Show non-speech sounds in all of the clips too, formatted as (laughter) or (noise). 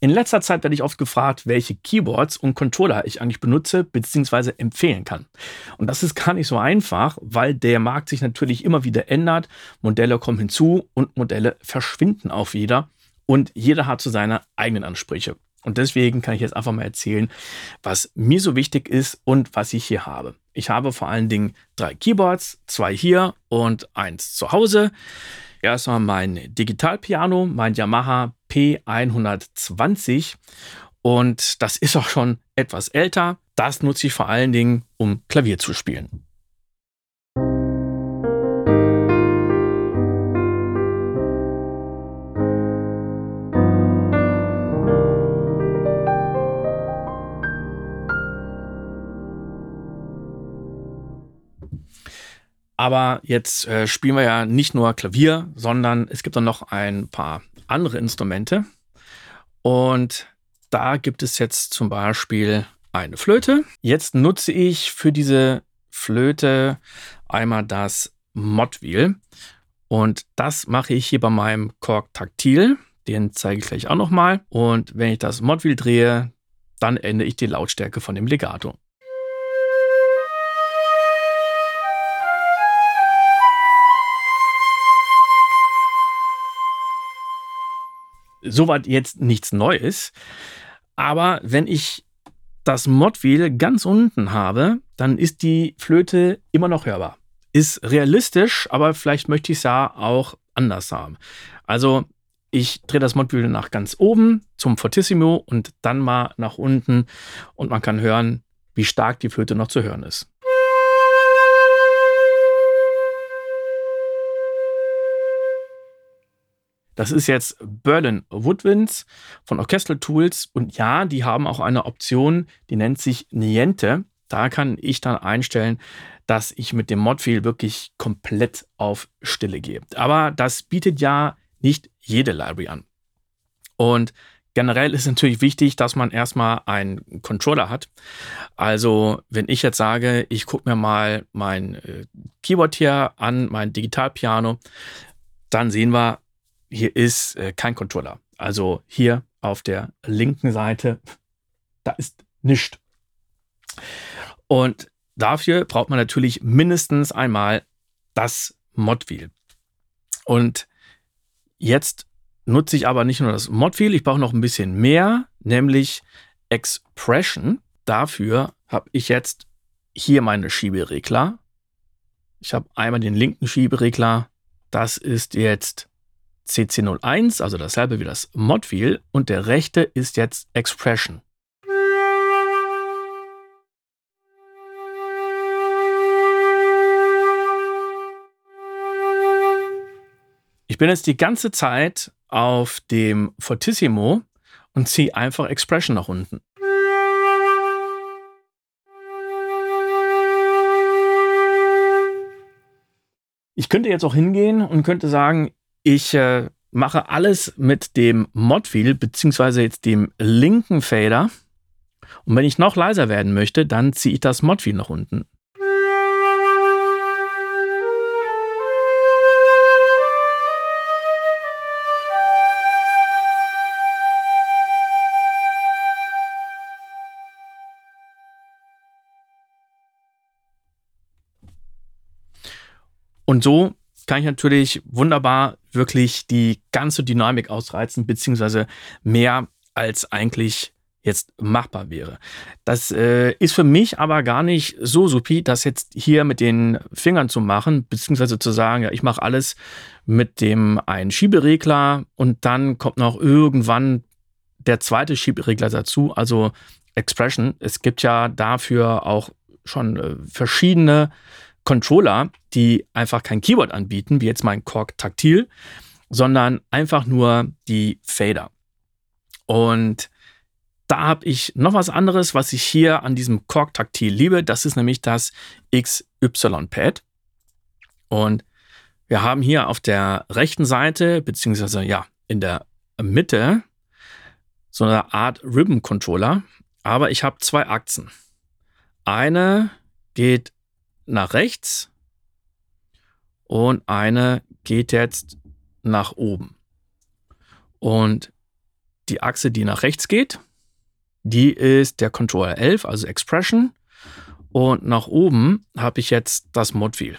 In letzter Zeit werde ich oft gefragt, welche Keyboards und Controller ich eigentlich benutze bzw. empfehlen kann. Und das ist gar nicht so einfach, weil der Markt sich natürlich immer wieder ändert. Modelle kommen hinzu und Modelle verschwinden auch wieder. Und jeder hat so seine eigenen Ansprüche. Und deswegen kann ich jetzt einfach mal erzählen, was mir so wichtig ist und was ich hier habe. Ich habe vor allen Dingen drei Keyboards, zwei hier und eins zu Hause. Erstmal mein Digitalpiano, mein Yamaha P120 und das ist auch schon etwas älter. Das nutze ich vor allen Dingen, um Klavier zu spielen. Aber jetzt äh, spielen wir ja nicht nur Klavier, sondern es gibt dann noch ein paar andere Instrumente. Und da gibt es jetzt zum Beispiel eine Flöte. Jetzt nutze ich für diese Flöte einmal das Modwheel. Und das mache ich hier bei meinem Korg Taktil. Den zeige ich gleich auch nochmal. Und wenn ich das Modwheel drehe, dann ändere ich die Lautstärke von dem Legato. Soweit jetzt nichts Neues. Aber wenn ich das Modwheel ganz unten habe, dann ist die Flöte immer noch hörbar. Ist realistisch, aber vielleicht möchte ich es ja auch anders haben. Also ich drehe das Modwheel nach ganz oben zum Fortissimo und dann mal nach unten und man kann hören, wie stark die Flöte noch zu hören ist. Das ist jetzt Berlin Woodwinds von Orchestral Tools. Und ja, die haben auch eine Option, die nennt sich Niente. Da kann ich dann einstellen, dass ich mit dem Modwheel wirklich komplett auf Stille gehe. Aber das bietet ja nicht jede Library an. Und generell ist natürlich wichtig, dass man erstmal einen Controller hat. Also, wenn ich jetzt sage, ich gucke mir mal mein äh, Keyboard hier an, mein Digitalpiano, dann sehen wir, hier ist äh, kein Controller. Also hier auf der linken Seite, da ist nichts. Und dafür braucht man natürlich mindestens einmal das Modwheel. Und jetzt nutze ich aber nicht nur das Modwheel, ich brauche noch ein bisschen mehr, nämlich Expression. Dafür habe ich jetzt hier meine Schieberegler. Ich habe einmal den linken Schieberegler. Das ist jetzt CC01, also dasselbe wie das Modwheel, und der rechte ist jetzt Expression. Ich bin jetzt die ganze Zeit auf dem Fortissimo und ziehe einfach Expression nach unten. Ich könnte jetzt auch hingehen und könnte sagen, ich äh, mache alles mit dem Modwheel, beziehungsweise jetzt dem linken Fader. Und wenn ich noch leiser werden möchte, dann ziehe ich das Modwheel nach unten. Und so kann ich natürlich wunderbar wirklich die ganze Dynamik ausreizen, beziehungsweise mehr als eigentlich jetzt machbar wäre. Das äh, ist für mich aber gar nicht so supi, das jetzt hier mit den Fingern zu machen, beziehungsweise zu sagen, ja, ich mache alles mit dem einen Schieberegler und dann kommt noch irgendwann der zweite Schieberegler dazu, also Expression. Es gibt ja dafür auch schon äh, verschiedene Controller, die einfach kein Keyboard anbieten, wie jetzt mein Korg Taktil, sondern einfach nur die Fader. Und da habe ich noch was anderes, was ich hier an diesem Korg Taktil liebe. Das ist nämlich das XY-Pad. Und wir haben hier auf der rechten Seite, beziehungsweise ja, in der Mitte, so eine Art Ribbon Controller. Aber ich habe zwei Achsen. Eine geht nach rechts und eine geht jetzt nach oben. Und die Achse, die nach rechts geht. Die ist der Controller 11, also Expression. Und nach oben habe ich jetzt das Modwheel.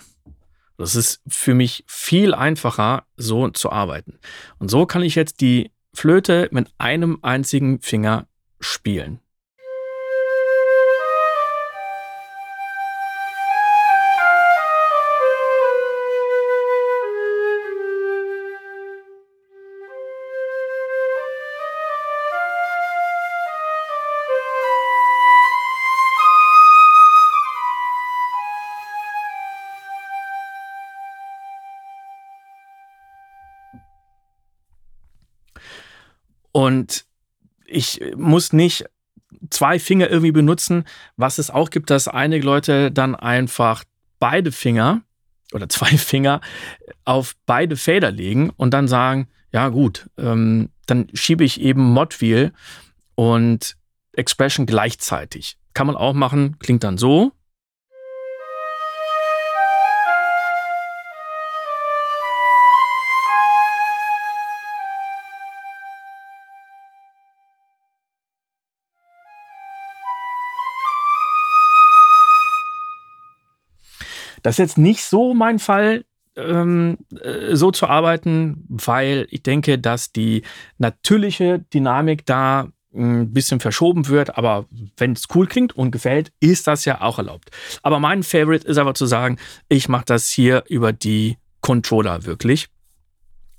Das ist für mich viel einfacher, so zu arbeiten. Und so kann ich jetzt die Flöte mit einem einzigen Finger spielen. Und ich muss nicht zwei Finger irgendwie benutzen, was es auch gibt, dass einige Leute dann einfach beide Finger oder zwei (laughs) Finger auf beide Fader legen und dann sagen, ja gut, ähm, dann schiebe ich eben Modwheel und Expression gleichzeitig. Kann man auch machen, klingt dann so. Das ist jetzt nicht so mein Fall, ähm, äh, so zu arbeiten, weil ich denke, dass die natürliche Dynamik da ein bisschen verschoben wird, aber wenn es cool klingt und gefällt, ist das ja auch erlaubt. Aber mein Favorite ist aber zu sagen, ich mache das hier über die Controller wirklich.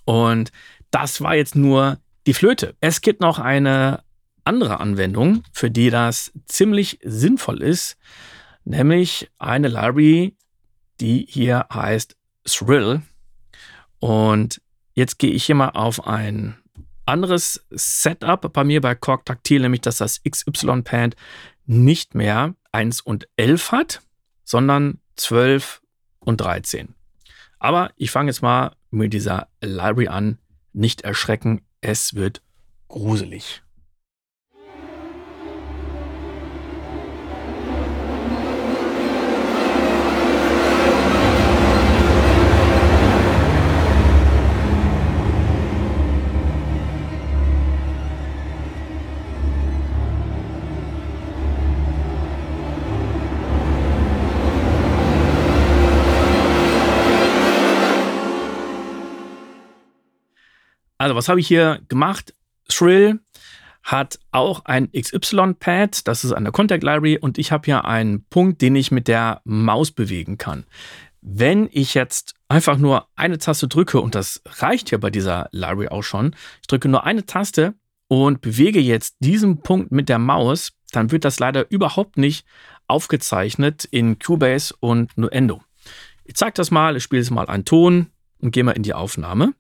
Und das war jetzt nur die Flöte. Es gibt noch eine andere Anwendung, für die das ziemlich sinnvoll ist, nämlich eine Library, die hier heißt Thrill. Und jetzt gehe ich hier mal auf ein anderes Setup bei mir bei Korg Taktil, nämlich dass das XY-Pad nicht mehr 1 und 11 hat, sondern 12 und 13. Aber ich fange jetzt mal mit dieser Library an. Nicht erschrecken, es wird gruselig. Also, was habe ich hier gemacht? Thrill hat auch ein XY-Pad, das ist eine Contact Library und ich habe hier einen Punkt, den ich mit der Maus bewegen kann. Wenn ich jetzt einfach nur eine Taste drücke, und das reicht ja bei dieser Library auch schon, ich drücke nur eine Taste und bewege jetzt diesen Punkt mit der Maus, dann wird das leider überhaupt nicht aufgezeichnet in Cubase und Nuendo. Ich zeige das mal, ich spiele jetzt mal einen Ton und gehe mal in die Aufnahme.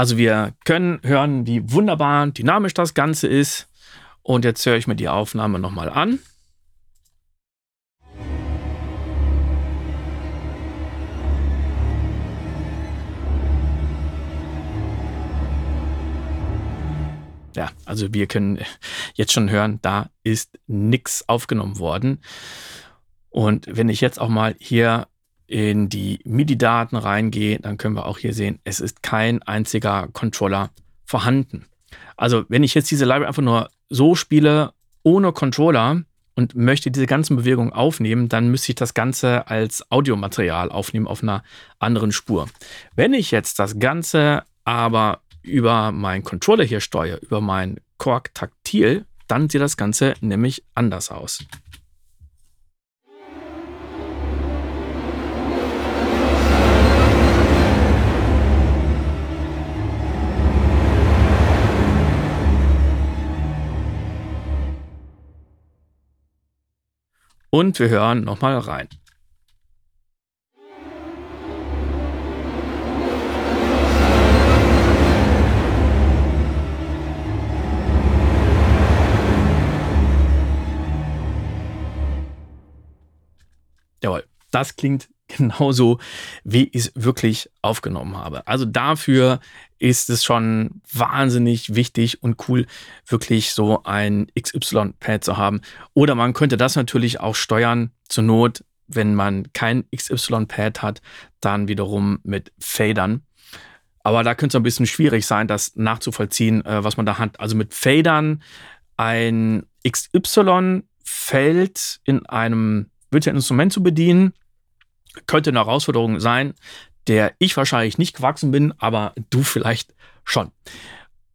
Also wir können hören, wie wunderbar dynamisch das Ganze ist. Und jetzt höre ich mir die Aufnahme nochmal an. Ja, also wir können jetzt schon hören, da ist nichts aufgenommen worden. Und wenn ich jetzt auch mal hier in die MIDI-Daten reingehe, dann können wir auch hier sehen, es ist kein einziger Controller vorhanden. Also wenn ich jetzt diese Library einfach nur so spiele, ohne Controller und möchte diese ganzen Bewegungen aufnehmen, dann müsste ich das Ganze als Audiomaterial aufnehmen auf einer anderen Spur. Wenn ich jetzt das Ganze aber über meinen Controller hier steuere, über mein Korg Taktil, dann sieht das Ganze nämlich anders aus. Und wir hören nochmal rein. Jawohl, das klingt genauso, wie ich es wirklich aufgenommen habe. Also dafür ist es schon wahnsinnig wichtig und cool, wirklich so ein XY-Pad zu haben. Oder man könnte das natürlich auch steuern, zur Not, wenn man kein XY-Pad hat, dann wiederum mit Fadern. Aber da könnte es ein bisschen schwierig sein, das nachzuvollziehen, äh, was man da hat. Also mit Fadern ein XY-Feld in einem virtuellen Instrument zu bedienen, könnte eine Herausforderung sein, der ich wahrscheinlich nicht gewachsen bin, aber du vielleicht schon.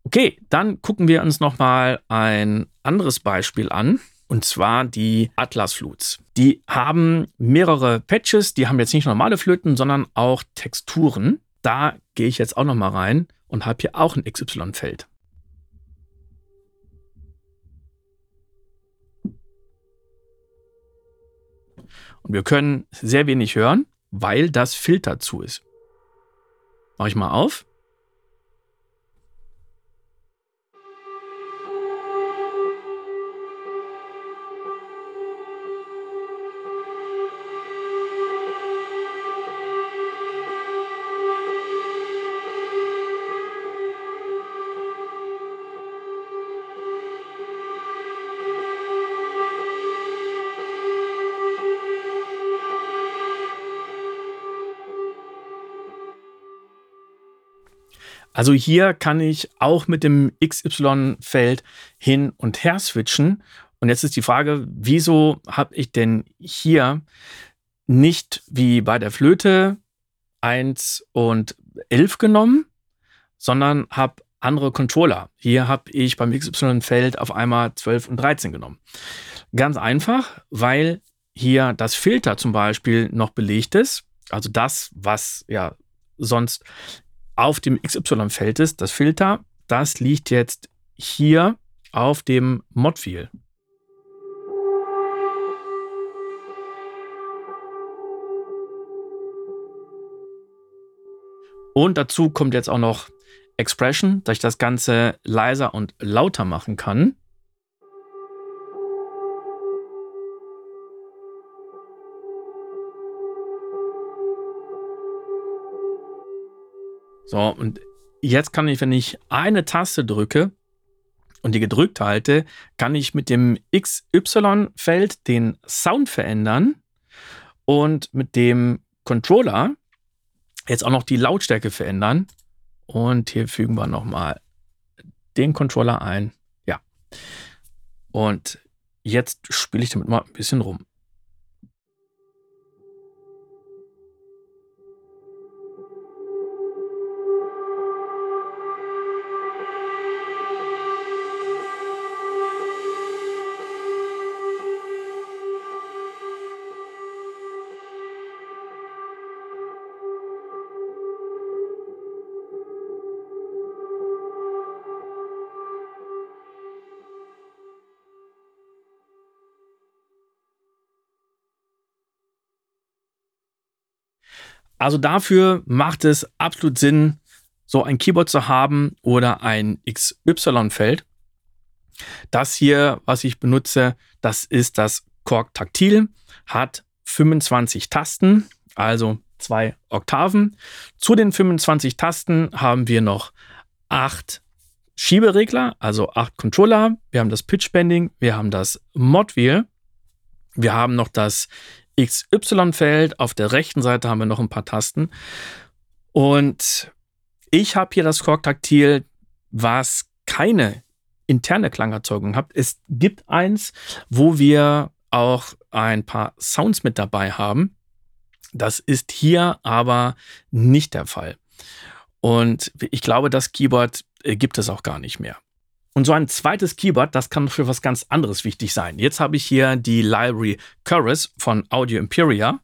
Okay, dann gucken wir uns nochmal ein anderes Beispiel an. Und zwar die Atlas Flutes. Die haben mehrere Patches, die haben jetzt nicht normale Flöten, sondern auch Texturen. Da gehe ich jetzt auch nochmal rein und habe hier auch ein XY-Feld. Und wir können sehr wenig hören, weil das Filter zu ist. Mach ich mal auf. Also hier kann ich auch mit dem XY-Feld hin und her switchen. Und jetzt ist die Frage, wieso habe ich denn hier nicht wie bei der Flöte 1 und 11 genommen, sondern habe andere Controller. Hier habe ich beim XY-Feld auf einmal 12 und 13 genommen. Ganz einfach, weil hier das Filter zum Beispiel noch belegt ist. Also das, was ja sonst auf dem XY-Feld ist, das Filter, das liegt jetzt hier auf dem Modfield. Und dazu kommt jetzt auch noch Expression, dass ich das Ganze leiser und lauter machen kann. So, und jetzt kann ich, wenn ich eine Taste drücke und die gedrückt halte, kann ich mit dem XY-Feld den Sound verändern und mit dem Controller jetzt auch noch die Lautstärke verändern. Und hier fügen wir nochmal den Controller ein. Ja. Und jetzt spiele ich damit mal ein bisschen rum. Also dafür macht es absolut Sinn, so ein Keyboard zu haben oder ein XY-Feld. Das hier, was ich benutze, das ist das Korg Taktil, hat 25 Tasten, also zwei Oktaven. Zu den 25 Tasten haben wir noch acht Schieberegler, also acht Controller. Wir haben das Pitch Bending, wir haben das Mod Wheel, wir haben noch das XY-Feld. Auf der rechten Seite haben wir noch ein paar Tasten. Und ich habe hier das Korg-Taktil, was keine interne Klangerzeugung hat. Es gibt eins, wo wir auch ein paar Sounds mit dabei haben. Das ist hier aber nicht der Fall. Und ich glaube, das Keyboard äh, gibt es auch gar nicht mehr. Und so ein zweites Keyboard, das kann für was ganz anderes wichtig sein. Jetzt habe ich hier die Library Chorus von Audio Imperia.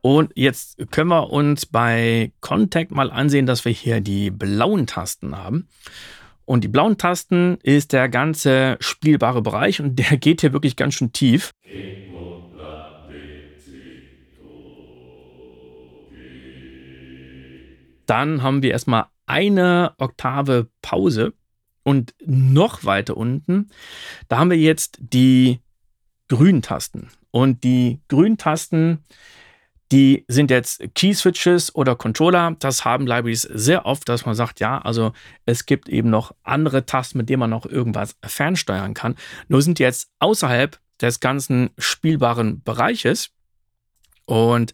Und jetzt können wir uns bei Contact mal ansehen, dass wir hier die blauen Tasten haben. Und die blauen Tasten ist der ganze spielbare Bereich und der (laughs) geht hier wirklich ganz schön tief. Okay. Dann haben wir erstmal eine Oktave Pause Und noch weiter unten, da haben wir jetzt die grünen Tasten. Und die grünen Tasten, die sind jetzt Key-Switches oder Controller. Das haben Libraries sehr oft, dass man sagt, ja, also es gibt eben noch andere Tasten, mit denen man noch irgendwas fernsteuern kann. Nur sind jetzt außerhalb des ganzen spielbaren Bereiches. Und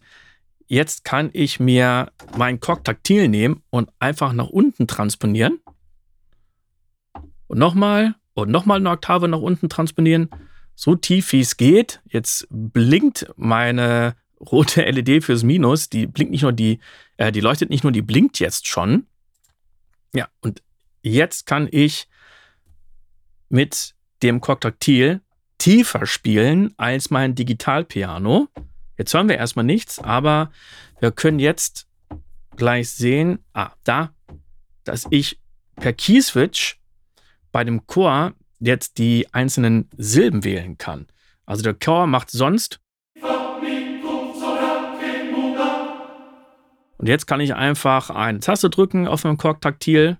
jetzt kann ich mir mein Kork taktil nehmen und einfach nach unten transponieren. Und nochmal und nochmal eine Oktave nach unten transponieren. So tief wie es geht. Jetzt blinkt meine rote (laughs) LED fürs Minus. Die blinkt nicht nur die, äh, die leuchtet nicht nur, die blinkt jetzt schon. Ja, und jetzt kann ich mit dem Korktaktil tiefer spielen als mein Digitalpiano. Jetzt hören wir erstmal nichts, aber wir können jetzt gleich sehen, ah, da, dass ich per Keyswitch bei dem Chor jetzt die einzelnen Silben wählen kann. Also der Chor macht sonst. Und jetzt kann ich einfach eine Taste drücken auf meinem Kork-Taktil.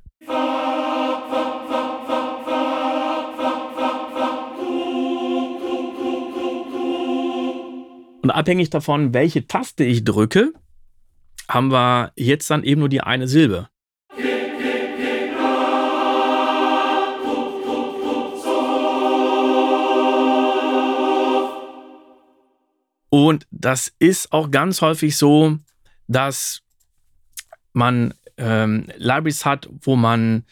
Und abhängig davon, welche Taste ich drücke, haben wir jetzt dann eben nur die eine Silbe. Und das ist auch ganz häufig so, dass man ähm, Libraries hat, wo man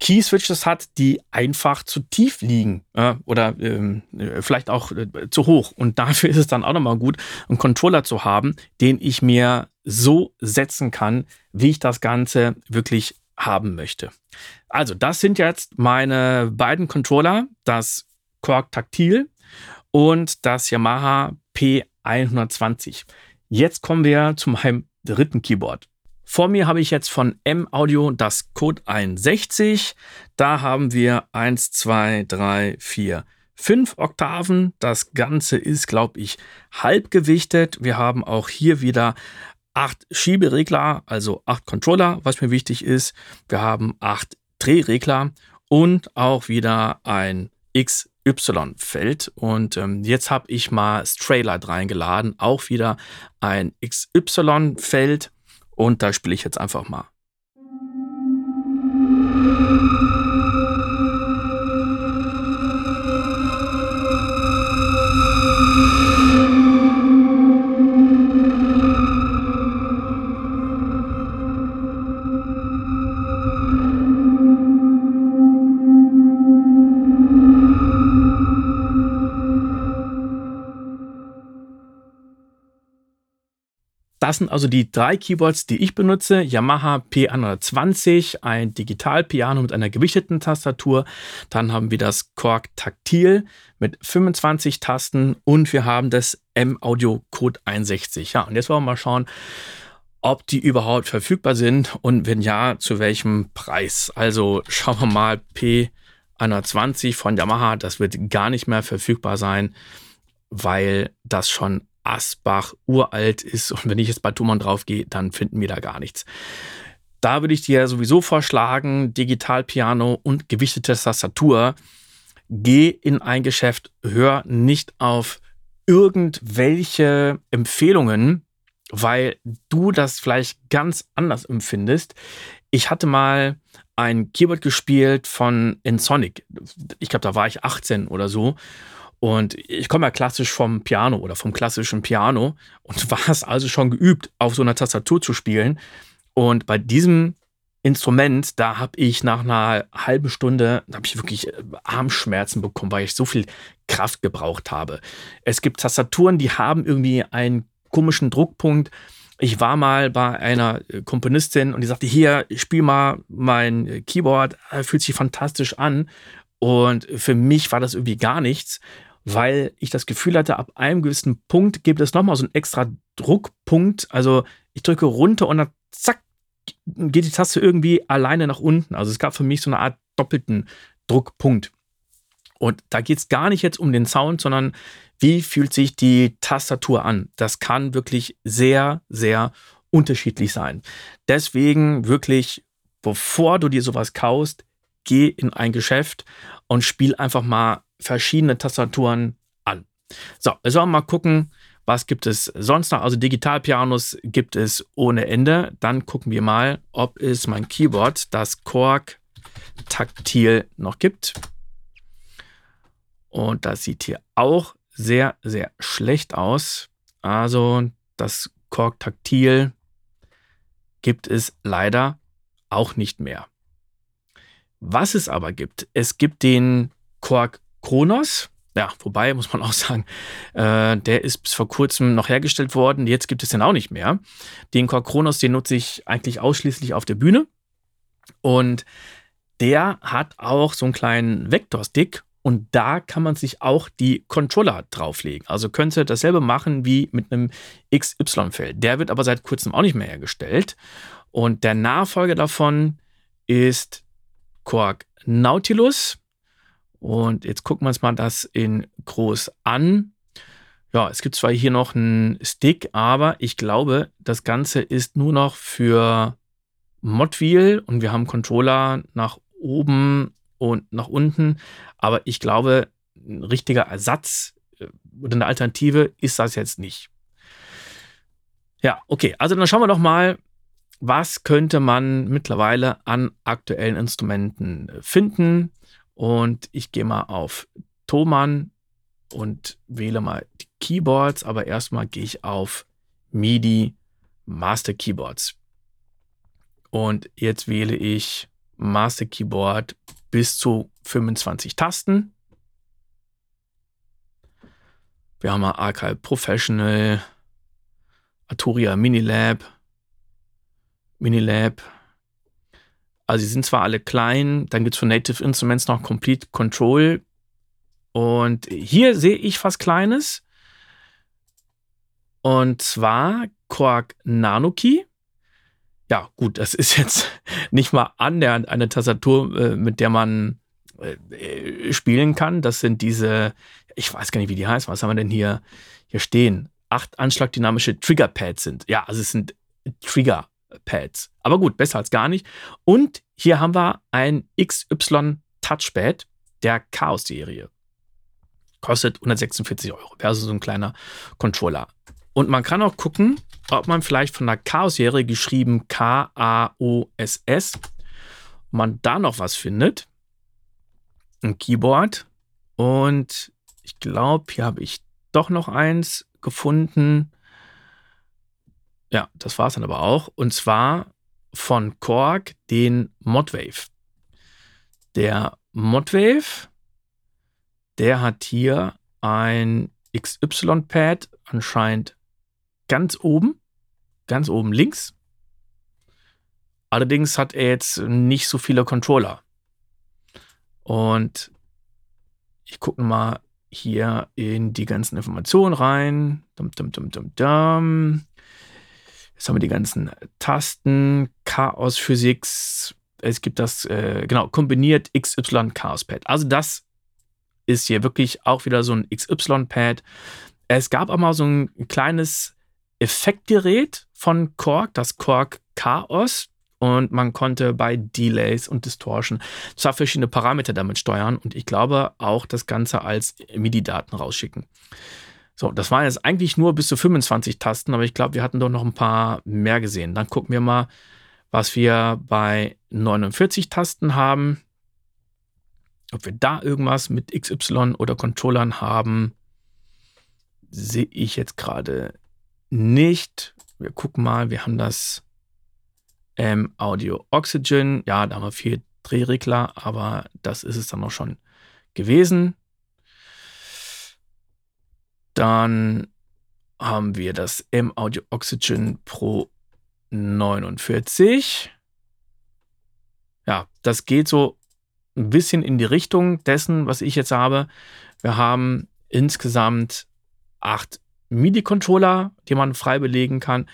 Key-Switches hat, die einfach zu tief liegen äh, oder ähm, vielleicht auch äh, zu hoch. Und dafür ist es dann auch nochmal gut, einen Controller zu haben, den ich mir so setzen kann, wie ich das Ganze wirklich haben möchte. Also, das sind jetzt meine beiden Controller, das Quark Taktil und das Yamaha P120. Jetzt kommen wir zu meinem dritten Keyboard. Vor mir habe ich jetzt von M-Audio das Code 61. Da haben wir 1, 2, 3, 4, 5 Oktaven. Das Ganze ist, glaube ich, halbgewichtet. Wir haben auch hier wieder 8 Schieberegler, also 8 Controller, was mir wichtig ist. Wir haben 8 Drehregler und auch wieder ein X Y-Feld. Und ähm, jetzt habe ich mal Straylight reingeladen, auch wieder ein XY-Feld. Und da spiele ich jetzt einfach mal. Das sind also die drei Keyboards, die ich benutze. Yamaha P120, ein Digitalpiano mit einer gewichteten Tastatur. Dann haben wir das Korg Taktil mit 25 Tasten und wir haben das M-Audio Code 61. Ja, und jetzt wollen wir mal schauen, ob die überhaupt verfügbar sind und wenn ja, zu welchem Preis. Also schauen wir mal P120 von Yamaha, das wird gar nicht mehr verfügbar sein, weil das schon Asbach uralt ist und wenn ich jetzt bei Thomann draufgehe, dann finden wir da gar nichts. Da würde ich dir sowieso vorschlagen, Digitalpiano und gewichtete Tastatur. Geh in ein Geschäft, hör nicht auf irgendwelche Empfehlungen, weil du das vielleicht ganz anders empfindest. Ich hatte mal ein Keyboard gespielt von Ensonic. Ich glaube, da war ich 18 oder so. Und ich komme ja klassisch vom Piano oder vom klassischen Piano und (laughs) war es also schon geübt, auf so einer Tastatur zu spielen. Und bei diesem Instrument, da habe ich nach einer halben Stunde, habe ich wirklich äh, Armschmerzen bekommen, weil ich so viel Kraft gebraucht habe. Es gibt Tastaturen, die haben irgendwie einen komischen Druckpunkt. Ich war mal bei einer äh, Komponistin und die sagte, hier, spiel mal mein Keyboard, fühlt sich fantastisch an. Und für mich war das irgendwie gar nichts weil ich das Gefühl hatte, ab einem gewissen Punkt gibt es nochmal so einen extra Druckpunkt. Also ich drücke runter und dann zack, geht die Taste irgendwie alleine nach unten. Also es gab für mich so eine Art doppelten Druckpunkt. Und da geht es gar nicht jetzt um den Sound, sondern wie fühlt sich die Tastatur an? Das kann wirklich sehr, sehr unterschiedlich sein. Deswegen wirklich, bevor du dir sowas kaufst, gehe in ein Geschäft und spiele einfach mal verschiedene Tastaturen an. So, wir sollen mal gucken, was gibt es sonst noch? Also Digitalpianos gibt es ohne Ende. Dann gucken wir mal, ob es mein Keyboard, das Korg Taktil noch gibt. Und das sieht hier auch sehr, sehr schlecht aus. Also das Korg Taktil gibt es leider auch nicht mehr. Was es aber gibt, es gibt den Korg Kronos. Ja, wobei muss man auch sagen, äh, der ist bis vor kurzem noch hergestellt worden. Jetzt gibt es den auch nicht mehr. Den Korg Kronos, den nutze ich eigentlich ausschließlich auf der Bühne. Und der hat auch so einen kleinen Vektorstick und da kann man sich auch die Controller drauflegen. Also könnte dasselbe machen wie mit einem XY-Feld. Der wird aber seit kurzem auch nicht mehr hergestellt. Und der Nachfolger davon ist Quark Nautilus. Und jetzt gucken wir uns mal das in groß an. Ja, es gibt zwar hier noch einen Stick, aber ich glaube, das Ganze ist nur noch für Modwheel und wir haben Controller nach oben und nach unten. Aber ich glaube, ein richtiger Ersatz äh, oder eine Alternative ist das jetzt nicht. Ja, okay. Also dann schauen wir doch mal, was könnte man mittlerweile an aktuellen Instrumenten finden. Und ich gehe mal auf Thomann und wähle mal die Keyboards, aber erstmal gehe ich auf MIDI Master Keyboards. Und jetzt wähle ich Master Keyboard bis zu 25 Tasten. Wir haben mal Archive Professional, Arturia Minilab, Minilab. Also sie sind zwar alle klein, dann gibt es für Native Instruments noch Complete Control. Und hier sehe ich was Kleines. Und zwar Quark Nanoki. Ja, gut, das ist jetzt (laughs) nicht mal annähernd eine Tastatur, äh, mit der man äh, spielen kann. Das sind diese, ich weiß gar nicht, wie die heißt. Was haben wir denn hier, hier stehen? Acht anschlagdynamische Triggerpads sind. Ja, also es sind Trigger Pads. Aber gut, besser als gar nicht. Und hier haben wir ein XY Touchpad der Chaos-Serie. Kostet 146 Euro. Wäre also so ein kleiner Controller. Und man kann auch gucken, ob man vielleicht von der Chaos-Serie geschrieben K-A-O-S-S, man da noch was findet. Ein Keyboard. Und ich glaube, hier habe ich doch noch eins gefunden. Ja, das war es dann aber auch. Und zwar von Korg den Modwave. Der Modwave, der hat hier ein XY-Pad anscheinend ganz oben, ganz oben links. Allerdings hat er jetzt nicht so viele Controller. Und ich gucke mal hier in die ganzen Informationen rein. Dum, dum, dum, dum, dum. Jetzt haben wir die ganzen Tasten, Chaos Physics. Es gibt das, äh, genau, kombiniert XY Chaos Pad. Also das ist hier wirklich auch wieder so ein XY Pad. Es gab auch mal so ein kleines Effektgerät von Korg, das Korg Chaos. Und man konnte bei Delays und Distortion zwar verschiedene Parameter damit steuern und ich glaube auch das Ganze als MIDI-Daten rausschicken. So, das waren jetzt eigentlich nur bis zu 25 Tasten, aber ich glaube, wir hatten doch noch ein paar mehr gesehen. Dann gucken wir mal, was wir bei 49 Tasten haben. Ob wir da irgendwas mit XY oder Controllern haben, sehe ich jetzt gerade nicht. Wir gucken mal, wir haben das ähm, Audio Oxygen. Ja, da haben wir vier Drehregler, aber das ist es dann auch schon gewesen. Dann haben wir das M-Audio Oxygen Pro 49. Ja, das geht so ein bisschen in die Richtung dessen, was ich jetzt habe. Wir haben insgesamt acht MIDI-Controller, die man frei belegen kann,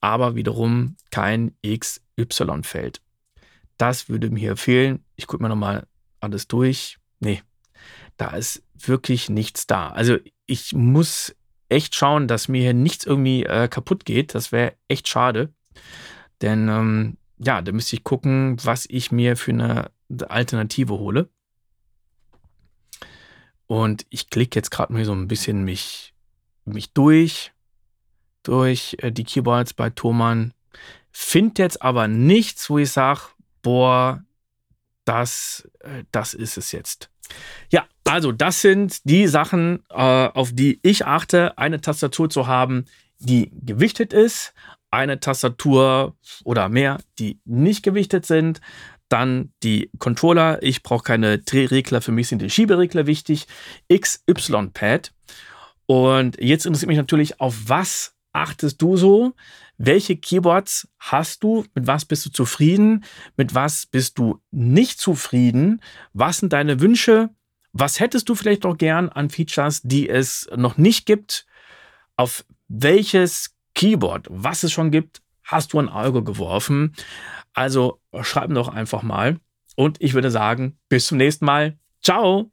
aber wiederum kein XY-Feld. Das würde mir fehlen. Ich gucke mir nochmal alles durch. Nee, da ist wirklich nichts da. Also ich muss echt schauen, dass mir hier nichts irgendwie äh, kaputt geht. Das wäre echt schade. Denn ähm, ja, da müsste ich gucken, was ich mir für eine Alternative hole. Und ich klicke jetzt gerade mal so ein bisschen mich, mich durch, durch äh, die Keyboards bei Thomann. Finde jetzt aber nichts, wo ich sage, boah, das, äh, das ist es jetzt. Ja, also das sind die Sachen, äh, auf die ich achte, eine Tastatur zu haben, die gewichtet ist, eine Tastatur oder mehr, die nicht gewichtet sind, dann die Controller. Ich brauche keine Drehregler, für mich sind die Schieberegler wichtig. XY-Pad. Und jetzt interessiert mich natürlich, auf was achtest du so? Welche Keyboards hast du? Mit was bist du zufrieden? Mit was bist du nicht zufrieden? Was sind deine Wünsche? Was hättest du vielleicht noch gern an Features, die es noch nicht gibt? Auf welches Keyboard, was es schon gibt, hast du ein Auge geworfen? Also schreib doch einfach mal. Und ich würde sagen, bis zum nächsten Mal. Ciao!